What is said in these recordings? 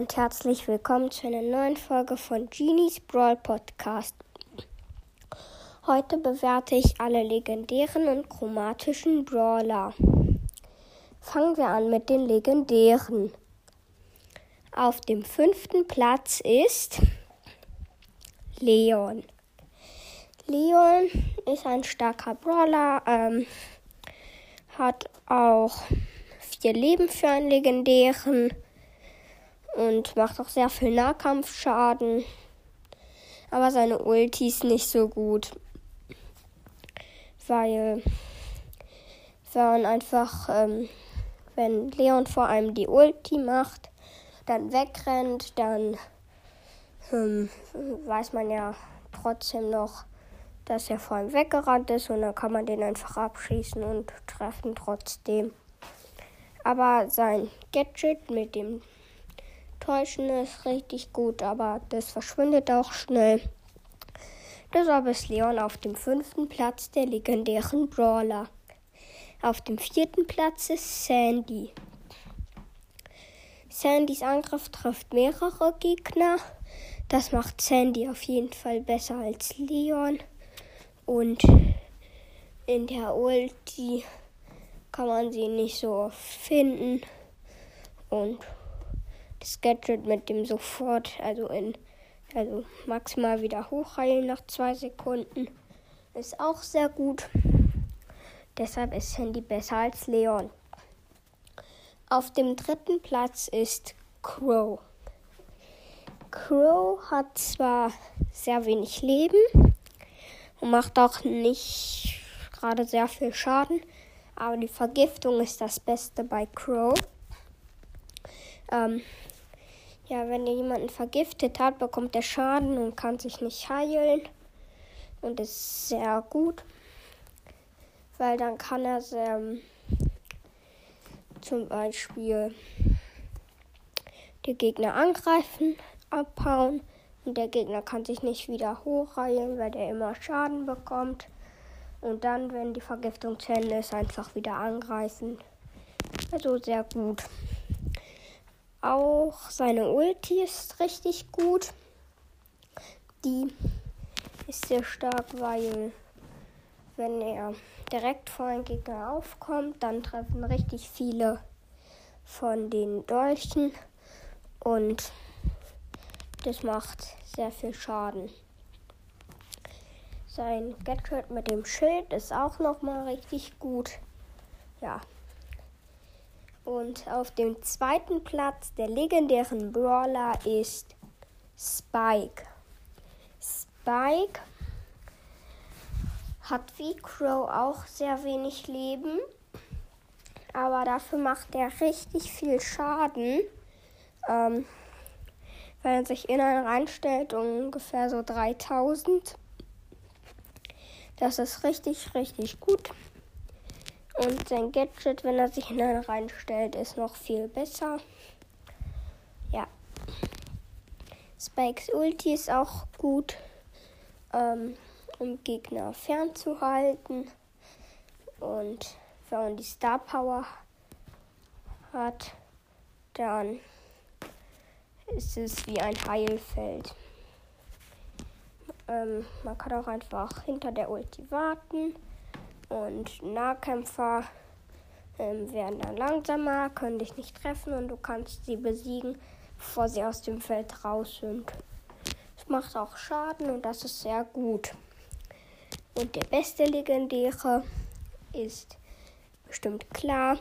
und herzlich willkommen zu einer neuen Folge von Genies Brawl Podcast. Heute bewerte ich alle legendären und chromatischen Brawler. Fangen wir an mit den legendären. Auf dem fünften Platz ist Leon. Leon ist ein starker Brawler, ähm, hat auch vier Leben für einen legendären und macht auch sehr viel Nahkampfschaden. Aber seine Ulti ist nicht so gut, weil wenn einfach, ähm, wenn Leon vor allem die Ulti macht, dann wegrennt, dann ähm, weiß man ja trotzdem noch, dass er vor allem weggerannt ist und dann kann man den einfach abschießen und treffen trotzdem. Aber sein Gadget mit dem Täuschen ist richtig gut, aber das verschwindet auch schnell. Deshalb ist Leon auf dem fünften Platz der legendären Brawler. Auf dem vierten Platz ist Sandy. Sandys Angriff trifft mehrere Gegner. Das macht Sandy auf jeden Fall besser als Leon. Und in der Ulti kann man sie nicht so oft finden. Und das Gadget mit dem sofort, also in also maximal wieder hochheilen nach zwei Sekunden, ist auch sehr gut. Deshalb ist Handy besser als Leon. Auf dem dritten Platz ist Crow. Crow hat zwar sehr wenig Leben und macht auch nicht gerade sehr viel Schaden, aber die Vergiftung ist das Beste bei Crow. Ähm, ja, wenn ihr jemanden vergiftet hat, bekommt er Schaden und kann sich nicht heilen. Und ist sehr gut. Weil dann kann er ähm, zum Beispiel die Gegner angreifen, abhauen. Und der Gegner kann sich nicht wieder hochheilen, weil er immer Schaden bekommt. Und dann, wenn die Vergiftung zu Ende ist, einfach wieder angreifen. Also sehr gut. Auch seine Ulti ist richtig gut. Die ist sehr stark, weil wenn er direkt vor einen Gegner aufkommt, dann treffen richtig viele von den Dolchen und das macht sehr viel Schaden. Sein Gadget mit dem Schild ist auch noch mal richtig gut. Ja, und auf dem zweiten Platz der legendären Brawler ist Spike. Spike hat wie Crow auch sehr wenig Leben, aber dafür macht er richtig viel Schaden, ähm, wenn er sich innen reinstellt, ungefähr so 3000. Das ist richtig, richtig gut. Und sein Gadget, wenn er sich hinein reinstellt, ist noch viel besser. Ja. Spikes Ulti ist auch gut, ähm, um Gegner fernzuhalten. Und wenn man die Star Power hat, dann ist es wie ein Heilfeld. Ähm, man kann auch einfach hinter der Ulti warten und Nahkämpfer ähm, werden dann langsamer, können dich nicht treffen und du kannst sie besiegen, bevor sie aus dem Feld raus sind. Es macht auch Schaden und das ist sehr gut. Und der beste Legendäre ist bestimmt klar.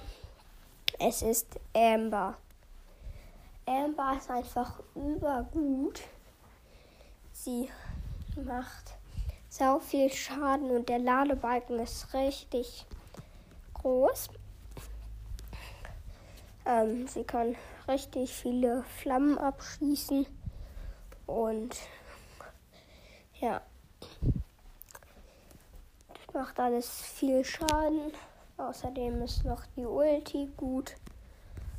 Es ist Amber. Amber ist einfach übergut. Sie macht sau viel Schaden und der Ladebalken ist richtig groß. Ähm, sie kann richtig viele Flammen abschießen und ja, macht alles viel Schaden. Außerdem ist noch die Ulti gut,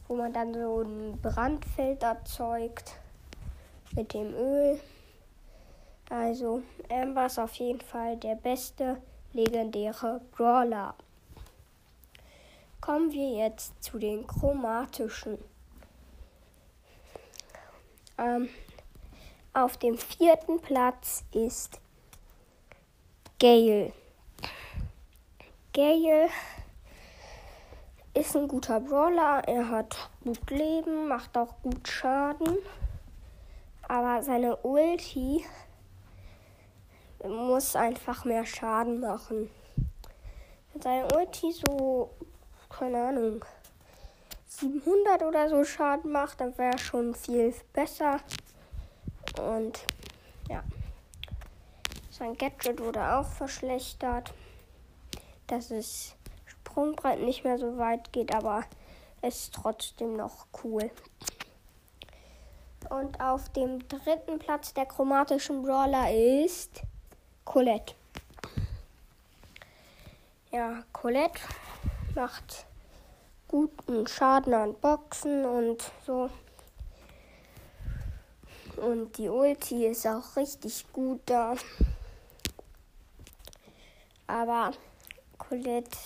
wo man dann so ein Brandfeld erzeugt mit dem Öl. Also Amber ist auf jeden Fall der beste legendäre Brawler. Kommen wir jetzt zu den chromatischen. Ähm, auf dem vierten Platz ist Gale. Gale ist ein guter Brawler. Er hat gut Leben, macht auch gut Schaden. Aber seine Ulti muss einfach mehr Schaden machen. Wenn seine Ulti so, keine Ahnung, 700 oder so Schaden macht, dann wäre schon viel besser. Und ja, sein Gadget wurde auch verschlechtert. Dass es Sprungbrett nicht mehr so weit geht, aber es ist trotzdem noch cool. Und auf dem dritten Platz der chromatischen Brawler ist Colette. Ja, Colette macht guten Schaden an Boxen und so. Und die Ulti ist auch richtig gut da. Aber Colette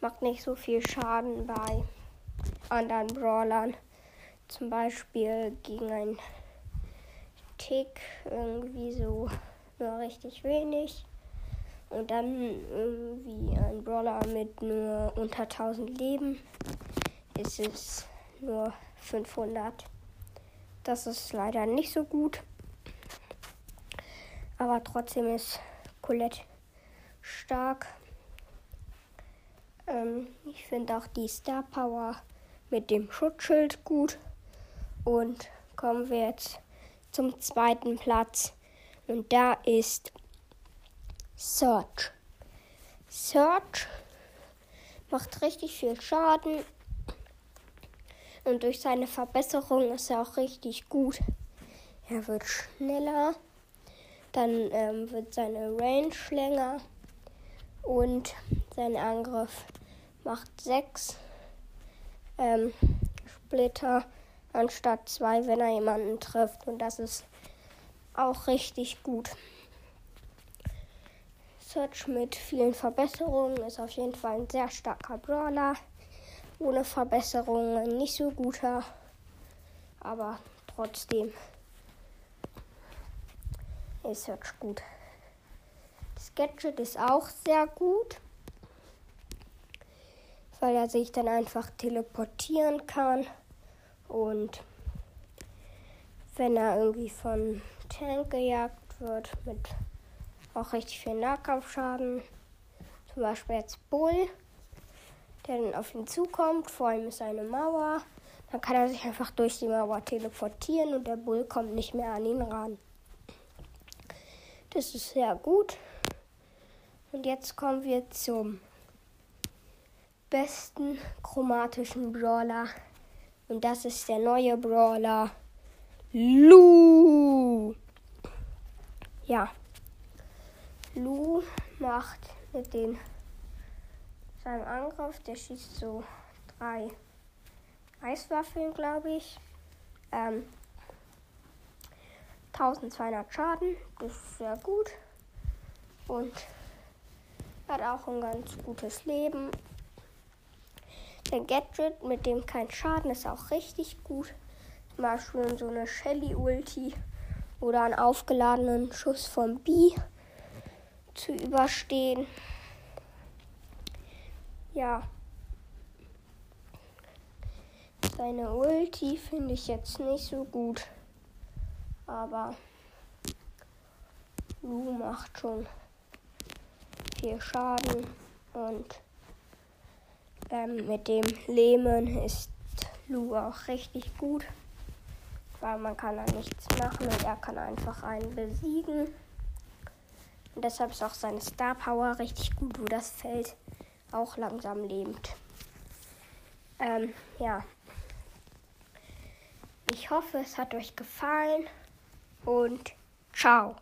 macht nicht so viel Schaden bei anderen Brawlern. Zum Beispiel gegen einen Tick irgendwie so nur richtig wenig. Und dann irgendwie ein Brawler mit nur unter 1000 Leben ist es nur 500. Das ist leider nicht so gut. Aber trotzdem ist Colette stark. Ähm, ich finde auch die Star Power mit dem Schutzschild gut. Und kommen wir jetzt zum zweiten Platz. Und da ist Search. Search macht richtig viel Schaden. Und durch seine Verbesserung ist er auch richtig gut. Er wird schneller. Dann ähm, wird seine Range länger. Und sein Angriff macht 6 ähm, Splitter anstatt 2, wenn er jemanden trifft. Und das ist auch richtig gut. Search mit vielen Verbesserungen ist auf jeden Fall ein sehr starker Brawler. Ohne Verbesserungen nicht so guter, aber trotzdem ist Search gut. Das Gadget ist auch sehr gut, weil er sich dann einfach teleportieren kann und wenn er irgendwie von Tank gejagt wird mit auch richtig viel Nahkampfschaden. Zum Beispiel jetzt Bull, der dann auf ihn zukommt. Vor ihm ist eine Mauer. Dann kann er sich einfach durch die Mauer teleportieren und der Bull kommt nicht mehr an ihn ran. Das ist sehr gut. Und jetzt kommen wir zum besten chromatischen Brawler. Und das ist der neue Brawler Lu. Ja. Lu macht mit den, seinem Angriff, der schießt so drei Eiswaffeln, glaube ich. Ähm, 1200 Schaden, das ist sehr gut. Und hat auch ein ganz gutes Leben. Der Gadget, mit dem kein Schaden ist, auch richtig gut. Zum Beispiel so eine Shelly-Ulti oder einen aufgeladenen Schuss vom B zu überstehen. Ja. Seine Ulti finde ich jetzt nicht so gut. Aber Lu macht schon viel Schaden und ähm, mit dem Lähmen ist Lu auch richtig gut, weil man kann da nichts machen und er kann einfach einen besiegen. Und deshalb ist auch seine Star Power richtig gut, wo das Feld auch langsam lebt. Ähm, ja. Ich hoffe, es hat euch gefallen und ciao.